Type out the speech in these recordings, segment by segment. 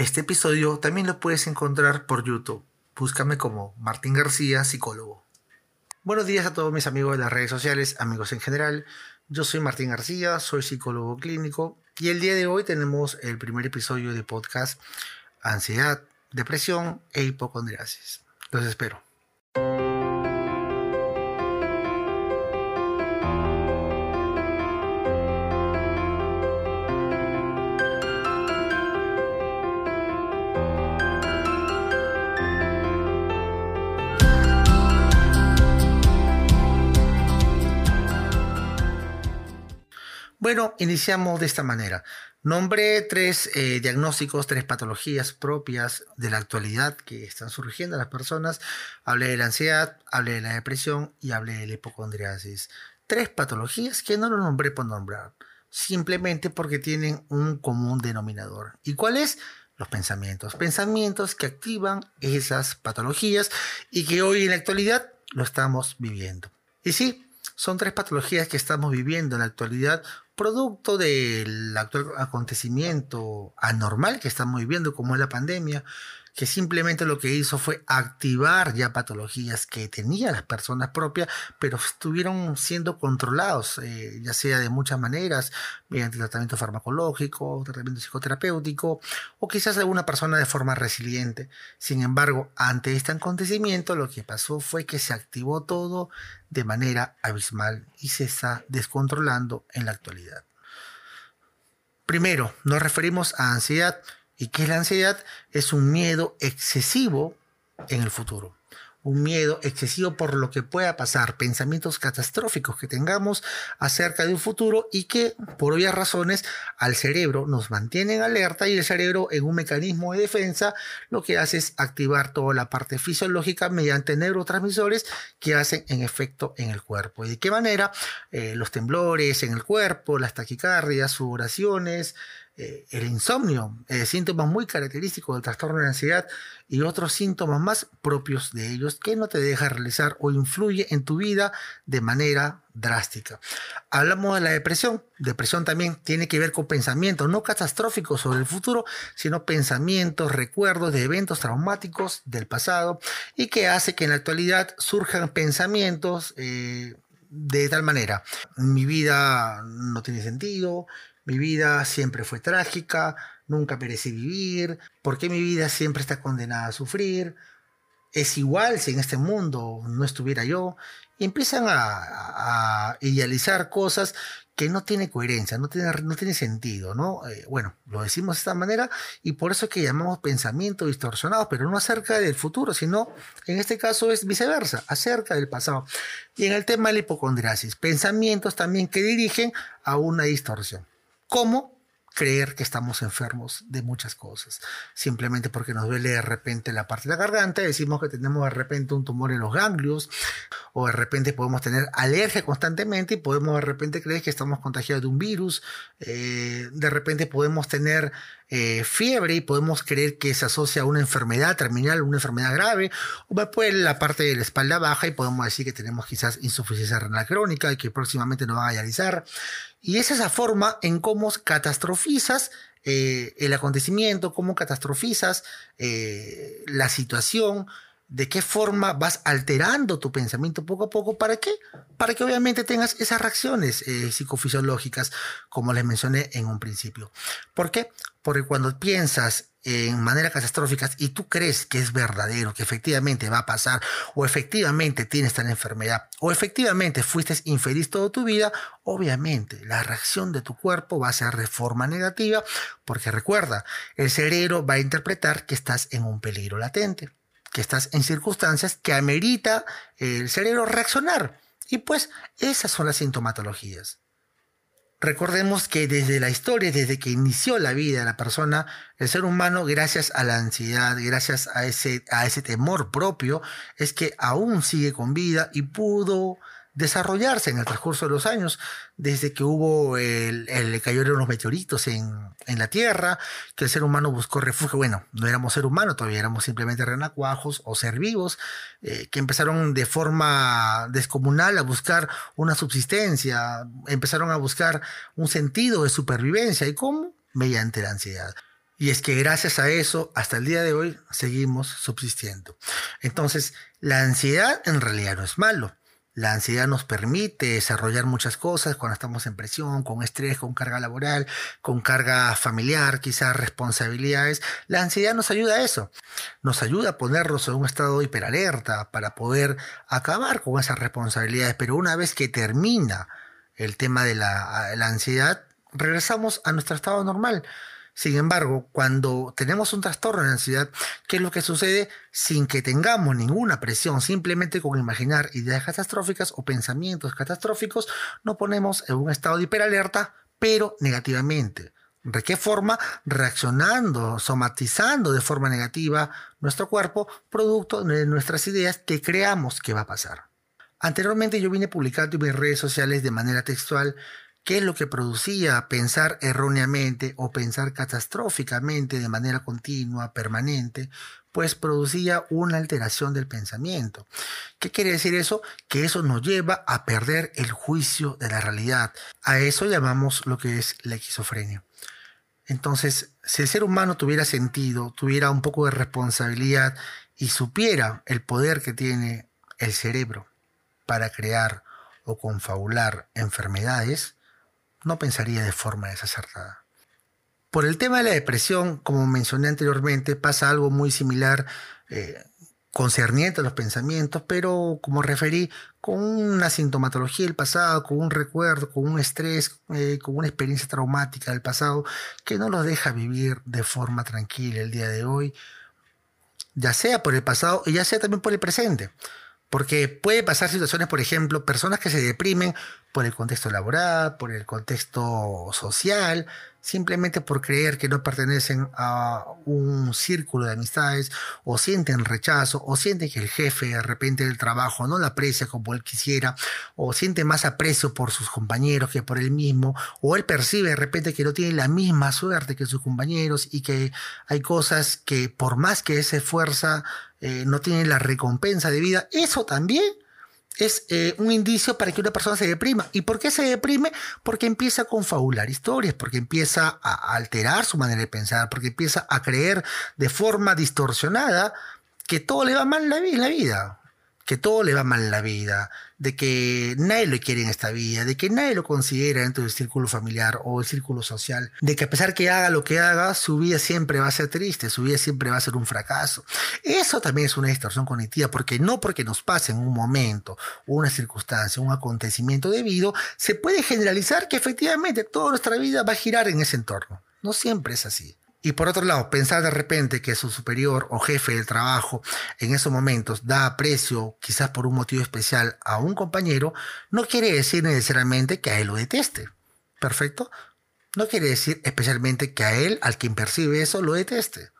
Este episodio también lo puedes encontrar por YouTube. Búscame como Martín García, psicólogo. Buenos días a todos mis amigos de las redes sociales, amigos en general. Yo soy Martín García, soy psicólogo clínico y el día de hoy tenemos el primer episodio de podcast Ansiedad, Depresión e Hipocondriasis. Los espero. Bueno, iniciamos de esta manera. Nombré tres eh, diagnósticos, tres patologías propias de la actualidad que están surgiendo en las personas. Hablé de la ansiedad, hablé de la depresión y hablé de la hipocondriasis. Tres patologías que no lo nombré por nombrar, simplemente porque tienen un común denominador. ¿Y cuál es? Los pensamientos. Pensamientos que activan esas patologías y que hoy en la actualidad lo estamos viviendo. Y sí, son tres patologías que estamos viviendo en la actualidad producto del actual acontecimiento anormal que estamos viviendo, como es la pandemia, que simplemente lo que hizo fue activar ya patologías que tenían las personas propias, pero estuvieron siendo controlados, eh, ya sea de muchas maneras, mediante tratamiento farmacológico, tratamiento psicoterapéutico, o quizás alguna persona de forma resiliente. Sin embargo, ante este acontecimiento, lo que pasó fue que se activó todo de manera abismal y se está descontrolando en la actualidad. Primero, nos referimos a ansiedad ¿Y qué es la ansiedad? Es un miedo excesivo en el futuro. Un miedo excesivo por lo que pueda pasar, pensamientos catastróficos que tengamos acerca de un futuro y que, por obvias razones, al cerebro nos mantienen alerta y el cerebro, en un mecanismo de defensa, lo que hace es activar toda la parte fisiológica mediante neurotransmisores que hacen en efecto en el cuerpo. ¿Y de qué manera? Eh, los temblores en el cuerpo, las taquicardias, sudoraciones, eh, el insomnio, eh, síntomas muy característicos del trastorno de ansiedad y otros síntomas más propios de ellos que no te deja realizar o influye en tu vida de manera drástica. Hablamos de la depresión. Depresión también tiene que ver con pensamientos no catastróficos sobre el futuro, sino pensamientos, recuerdos de eventos traumáticos del pasado y que hace que en la actualidad surjan pensamientos eh, de tal manera. Mi vida no tiene sentido, mi vida siempre fue trágica, nunca merecí vivir, ¿por qué mi vida siempre está condenada a sufrir? Es igual si en este mundo no estuviera yo. Y empiezan a, idealizar cosas que no tienen coherencia, no tiene, no tiene sentido, ¿no? Eh, bueno, lo decimos de esta manera y por eso es que llamamos pensamiento distorsionado, pero no acerca del futuro, sino en este caso es viceversa, acerca del pasado. Y en el tema de la hipocondriasis, pensamientos también que dirigen a una distorsión. ¿Cómo? creer que estamos enfermos de muchas cosas. Simplemente porque nos duele de repente la parte de la garganta, decimos que tenemos de repente un tumor en los ganglios, o de repente podemos tener alergia constantemente y podemos de repente creer que estamos contagiados de un virus, eh, de repente podemos tener eh, fiebre y podemos creer que se asocia a una enfermedad terminal, una enfermedad grave, o después la parte de la espalda baja y podemos decir que tenemos quizás insuficiencia renal crónica y que próximamente nos va a dializar. Y es esa forma en cómo catastrofizas eh, el acontecimiento, cómo catastrofizas eh, la situación, de qué forma vas alterando tu pensamiento poco a poco. ¿Para qué? Para que obviamente tengas esas reacciones psicofisiológicas, como les mencioné en un principio. ¿Por qué? Porque cuando piensas en manera catastrófica y tú crees que es verdadero, que efectivamente va a pasar, o efectivamente tienes tal enfermedad, o efectivamente fuiste infeliz toda tu vida, obviamente la reacción de tu cuerpo va a ser de forma negativa, porque recuerda, el cerebro va a interpretar que estás en un peligro latente, que estás en circunstancias que amerita el cerebro reaccionar. Y pues esas son las sintomatologías. Recordemos que desde la historia, desde que inició la vida la persona, el ser humano, gracias a la ansiedad, gracias a ese, a ese temor propio, es que aún sigue con vida y pudo desarrollarse en el transcurso de los años, desde que hubo el, el cayeron los meteoritos en, en, la Tierra, que el ser humano buscó refugio. Bueno, no éramos ser humano, todavía éramos simplemente renacuajos o ser vivos, eh, que empezaron de forma descomunal a buscar una subsistencia, empezaron a buscar un sentido de supervivencia. ¿Y cómo? Mediante la ansiedad. Y es que gracias a eso, hasta el día de hoy, seguimos subsistiendo. Entonces, la ansiedad en realidad no es malo. La ansiedad nos permite desarrollar muchas cosas cuando estamos en presión, con estrés, con carga laboral, con carga familiar, quizás responsabilidades. La ansiedad nos ayuda a eso. Nos ayuda a ponernos en un estado hiperalerta para poder acabar con esas responsabilidades. Pero una vez que termina el tema de la, la ansiedad, regresamos a nuestro estado normal. Sin embargo, cuando tenemos un trastorno de ansiedad, ¿qué es lo que sucede? Sin que tengamos ninguna presión, simplemente con imaginar ideas catastróficas o pensamientos catastróficos, nos ponemos en un estado de hiperalerta, pero negativamente. ¿De qué forma? Reaccionando, somatizando de forma negativa nuestro cuerpo, producto de nuestras ideas que creamos que va a pasar. Anteriormente yo vine publicando en mis redes sociales de manera textual ¿Qué es lo que producía pensar erróneamente o pensar catastróficamente de manera continua, permanente? Pues producía una alteración del pensamiento. ¿Qué quiere decir eso? Que eso nos lleva a perder el juicio de la realidad. A eso llamamos lo que es la esquizofrenia. Entonces, si el ser humano tuviera sentido, tuviera un poco de responsabilidad y supiera el poder que tiene el cerebro para crear o confabular enfermedades, no pensaría de forma desacertada. Por el tema de la depresión, como mencioné anteriormente, pasa algo muy similar eh, concerniente a los pensamientos, pero como referí, con una sintomatología del pasado, con un recuerdo, con un estrés, eh, con una experiencia traumática del pasado, que no los deja vivir de forma tranquila el día de hoy, ya sea por el pasado y ya sea también por el presente. Porque puede pasar situaciones, por ejemplo, personas que se deprimen por el contexto laboral, por el contexto social, simplemente por creer que no pertenecen a un círculo de amistades, o sienten rechazo, o sienten que el jefe de repente del trabajo no la aprecia como él quisiera, o siente más aprecio por sus compañeros que por él mismo, o él percibe de repente que no tiene la misma suerte que sus compañeros y que hay cosas que por más que se esfuerza, eh, no tiene la recompensa de vida, eso también es eh, un indicio para que una persona se deprima. ¿Y por qué se deprime? Porque empieza a confabular historias, porque empieza a alterar su manera de pensar, porque empieza a creer de forma distorsionada que todo le va mal en la vida que todo le va mal en la vida, de que nadie lo quiere en esta vida, de que nadie lo considera dentro del círculo familiar o el círculo social, de que a pesar que haga lo que haga, su vida siempre va a ser triste, su vida siempre va a ser un fracaso. Eso también es una distorsión cognitiva, porque no porque nos pase en un momento, una circunstancia, un acontecimiento debido, se puede generalizar que efectivamente toda nuestra vida va a girar en ese entorno. No siempre es así. Y por otro lado, pensar de repente que su superior o jefe del trabajo en esos momentos da aprecio, quizás por un motivo especial, a un compañero, no quiere decir necesariamente que a él lo deteste. ¿Perfecto? No quiere decir especialmente que a él, al quien percibe eso, lo deteste.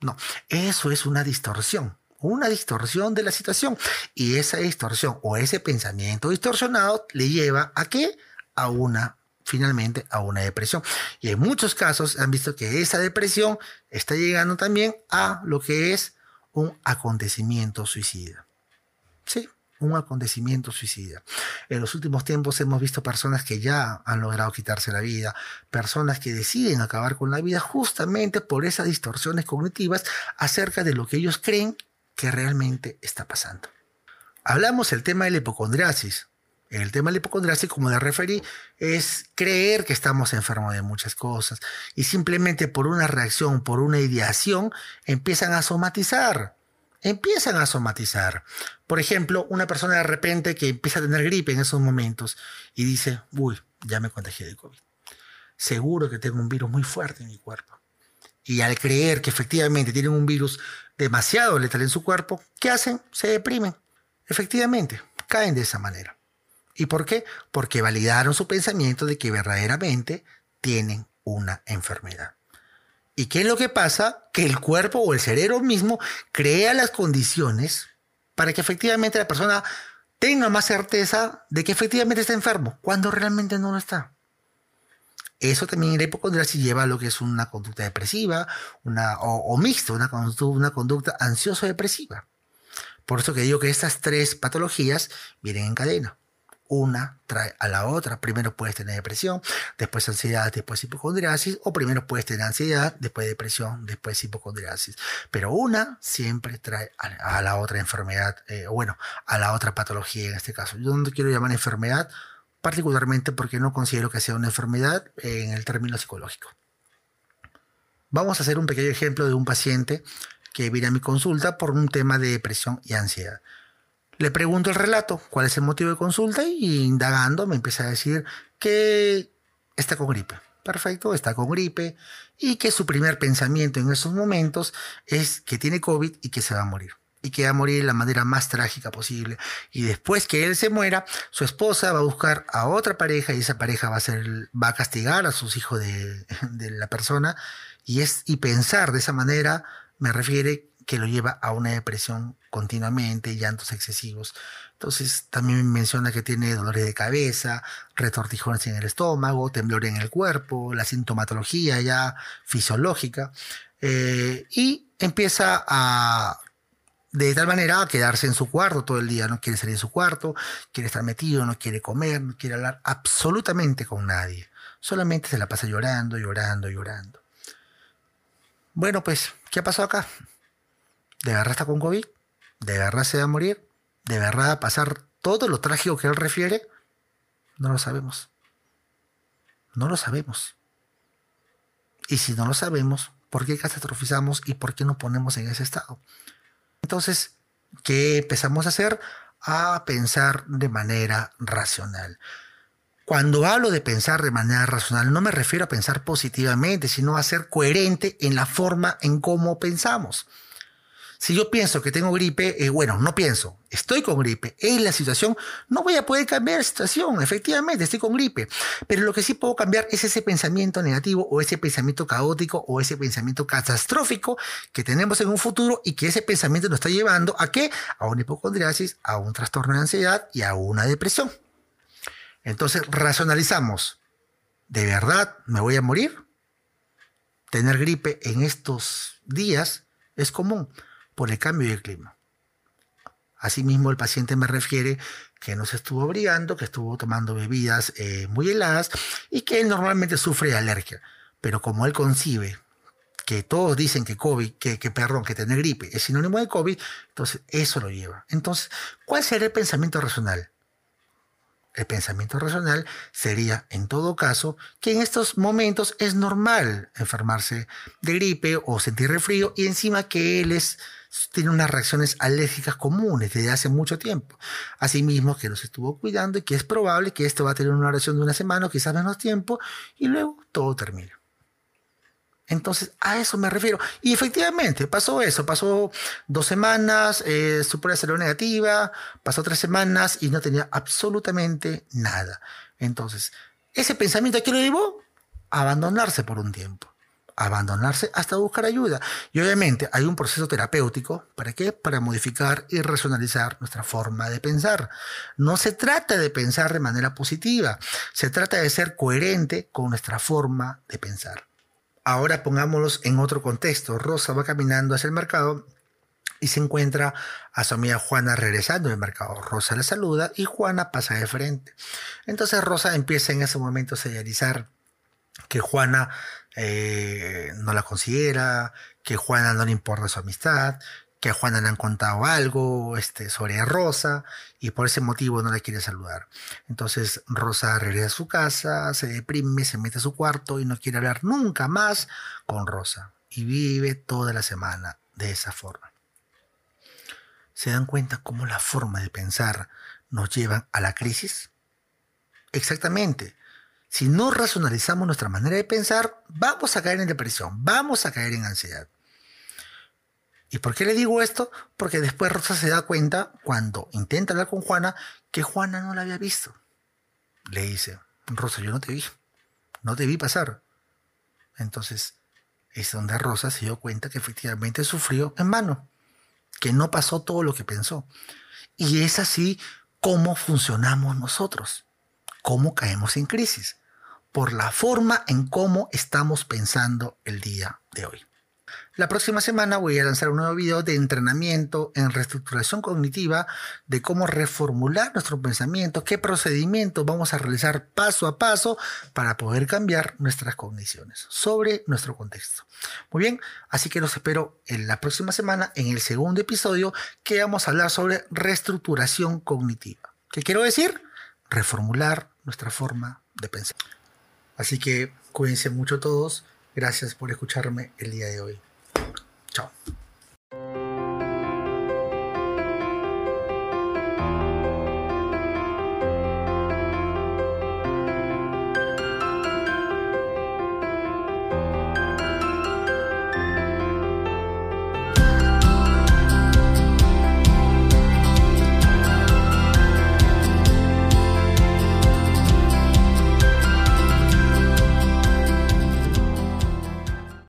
No, eso es una distorsión, una distorsión de la situación. Y esa distorsión o ese pensamiento distorsionado le lleva a qué? A una finalmente a una depresión. Y en muchos casos han visto que esa depresión está llegando también a lo que es un acontecimiento suicida. Sí, un acontecimiento suicida. En los últimos tiempos hemos visto personas que ya han logrado quitarse la vida, personas que deciden acabar con la vida justamente por esas distorsiones cognitivas acerca de lo que ellos creen que realmente está pasando. Hablamos el tema de la hipocondriasis, el tema de la como le referí, es creer que estamos enfermos de muchas cosas y simplemente por una reacción, por una ideación, empiezan a somatizar. Empiezan a somatizar. Por ejemplo, una persona de repente que empieza a tener gripe en esos momentos y dice, uy, ya me contagié de COVID. Seguro que tengo un virus muy fuerte en mi cuerpo. Y al creer que efectivamente tienen un virus demasiado letal en su cuerpo, ¿qué hacen? Se deprimen. Efectivamente, caen de esa manera. ¿Y por qué? Porque validaron su pensamiento de que verdaderamente tienen una enfermedad. ¿Y qué es lo que pasa? Que el cuerpo o el cerebro mismo crea las condiciones para que efectivamente la persona tenga más certeza de que efectivamente está enfermo, cuando realmente no lo está. Eso también en la hipocondriasis lleva a lo que es una conducta depresiva una, o, mixta, una, una conducta ansioso-depresiva. Por eso que digo que estas tres patologías vienen en cadena una trae a la otra. Primero puedes tener depresión, después ansiedad, después hipocondriasis, o primero puedes tener ansiedad, después depresión, después hipocondriasis. Pero una siempre trae a, la otra enfermedad, eh, bueno, a la otra patología en este caso. Yo no quiero llamar enfermedad, particularmente porque no considero que sea una enfermedad en el término psicológico. Vamos a hacer un pequeño ejemplo de un paciente que viene a mi consulta por un tema de depresión y ansiedad. Le pregunto el relato, cuál es el motivo de consulta y indagando me empieza a decir que está con gripe. Perfecto, está con gripe y que su primer pensamiento en esos momentos es que tiene COVID y que se va a morir y que va a morir de la manera más trágica posible. Y después que él se muera, su esposa va a buscar a otra pareja y esa pareja va a, ser, va a castigar a sus hijos de, de la persona. Y, es, y pensar de esa manera me refiere que lo lleva a una depresión continuamente, llantos excesivos. Entonces también menciona que tiene dolores de cabeza, retortijones en el estómago, temblor en el cuerpo, la sintomatología ya fisiológica. Eh, y empieza a de tal manera a quedarse en su cuarto todo el día, no quiere salir de su cuarto, quiere estar metido, no quiere comer, no quiere hablar absolutamente con nadie. Solamente se la pasa llorando, llorando, llorando. Bueno, pues, ¿qué ha pasado acá? ¿De verdad está con COVID? ¿De verdad se va a morir? ¿De verdad va a pasar todo lo trágico que él refiere? No lo sabemos. No lo sabemos. Y si no lo sabemos, ¿por qué catastrofizamos y por qué nos ponemos en ese estado? Entonces, ¿qué empezamos a hacer? A pensar de manera racional. Cuando hablo de pensar de manera racional, no me refiero a pensar positivamente, sino a ser coherente en la forma en cómo pensamos. Si yo pienso que tengo gripe, eh, bueno, no pienso, estoy con gripe, es la situación, no voy a poder cambiar la situación, efectivamente, estoy con gripe, pero lo que sí puedo cambiar es ese pensamiento negativo o ese pensamiento caótico o ese pensamiento catastrófico que tenemos en un futuro y que ese pensamiento nos está llevando a qué? A una hipocondriasis, a un trastorno de ansiedad y a una depresión. Entonces, racionalizamos, ¿de verdad me voy a morir? Tener gripe en estos días es común por el cambio de clima. Asimismo, el paciente me refiere que no se estuvo abrigando, que estuvo tomando bebidas eh, muy heladas y que él normalmente sufre de alergia. Pero como él concibe que todos dicen que COVID, que, que perdón, que tener gripe es sinónimo de COVID, entonces eso lo lleva. Entonces, ¿cuál sería el pensamiento racional? El pensamiento racional sería, en todo caso, que en estos momentos es normal enfermarse de gripe o sentir refrío y encima que él es tiene unas reacciones alérgicas comunes desde hace mucho tiempo. Asimismo, que nos estuvo cuidando y que es probable que esto va a tener una reacción de una semana o quizás menos tiempo y luego todo termina. Entonces, a eso me refiero. Y efectivamente, pasó eso. Pasó dos semanas, eh, su prueba negativa, pasó tres semanas y no tenía absolutamente nada. Entonces, ese pensamiento, ¿a qué lo llevó? Abandonarse por un tiempo abandonarse hasta buscar ayuda. Y obviamente hay un proceso terapéutico, ¿para qué? Para modificar y racionalizar nuestra forma de pensar. No se trata de pensar de manera positiva, se trata de ser coherente con nuestra forma de pensar. Ahora pongámoslos en otro contexto. Rosa va caminando hacia el mercado y se encuentra a su amiga Juana regresando del mercado. Rosa le saluda y Juana pasa de frente. Entonces Rosa empieza en ese momento a señalizar que Juana eh, no la considera, que Juana no le importa su amistad, que a Juana le han contado algo este, sobre Rosa y por ese motivo no la quiere saludar. Entonces Rosa regresa a su casa, se deprime, se mete a su cuarto y no quiere hablar nunca más con Rosa. Y vive toda la semana de esa forma. ¿Se dan cuenta cómo la forma de pensar nos lleva a la crisis? Exactamente. Si no racionalizamos nuestra manera de pensar, vamos a caer en depresión, vamos a caer en ansiedad. ¿Y por qué le digo esto? Porque después Rosa se da cuenta, cuando intenta hablar con Juana, que Juana no la había visto. Le dice, Rosa, yo no te vi, no te vi pasar. Entonces, es donde Rosa se dio cuenta que efectivamente sufrió en vano, que no pasó todo lo que pensó. Y es así como funcionamos nosotros, cómo caemos en crisis por la forma en cómo estamos pensando el día de hoy. La próxima semana voy a lanzar un nuevo video de entrenamiento en reestructuración cognitiva, de cómo reformular nuestro pensamiento, qué procedimientos vamos a realizar paso a paso para poder cambiar nuestras cogniciones sobre nuestro contexto. Muy bien, así que los espero en la próxima semana en el segundo episodio que vamos a hablar sobre reestructuración cognitiva. ¿Qué quiero decir? Reformular nuestra forma de pensar. Así que cuídense mucho todos. Gracias por escucharme el día de hoy. Chao.